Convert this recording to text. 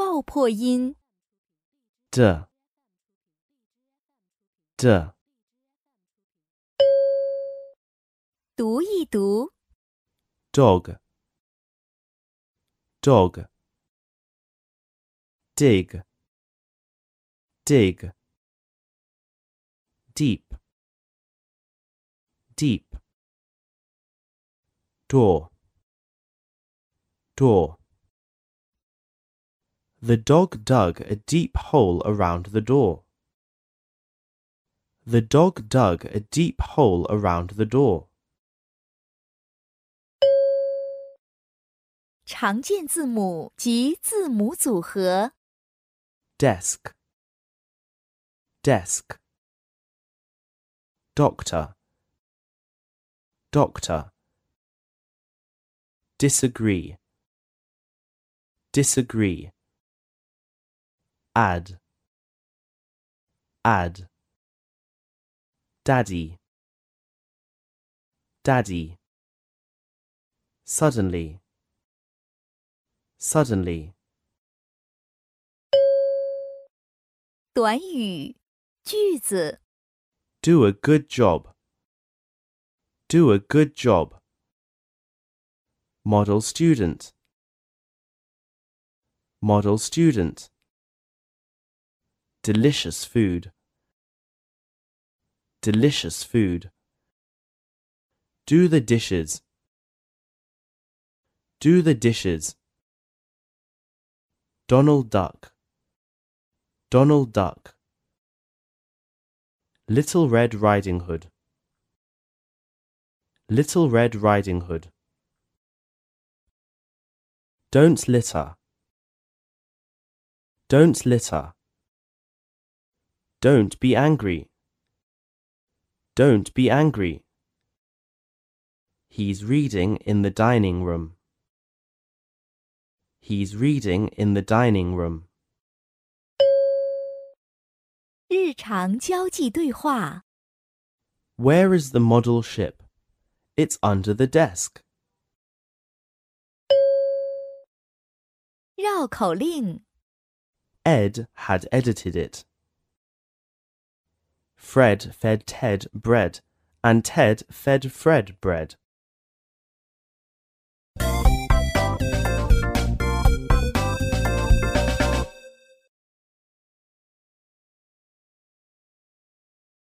爆破音。d d 读一读，dog dog dig dig deep deep door door The dog dug a deep hole around the door. The dog dug a deep hole around the door. 常见字母及字母组合。 desk desk doctor doctor disagree disagree add add daddy daddy suddenly suddenly 短语、句子、 Do a good job. Do a good job. Model student. Model student. Delicious food. Delicious food. Do the dishes. Do the dishes. Donald Duck. Donald Duck. Little Red Riding Hood. Little Red Riding Hood. Don't litter. Don't litter. Don't be angry. Don't be angry. He's reading in the dining room. He's reading in the dining room. 日常交际对话。 Where is the model ship? It's under the desk. 绕口令： Ed had edited it. Fred fed Ted bread, and Ted fed Fred bread.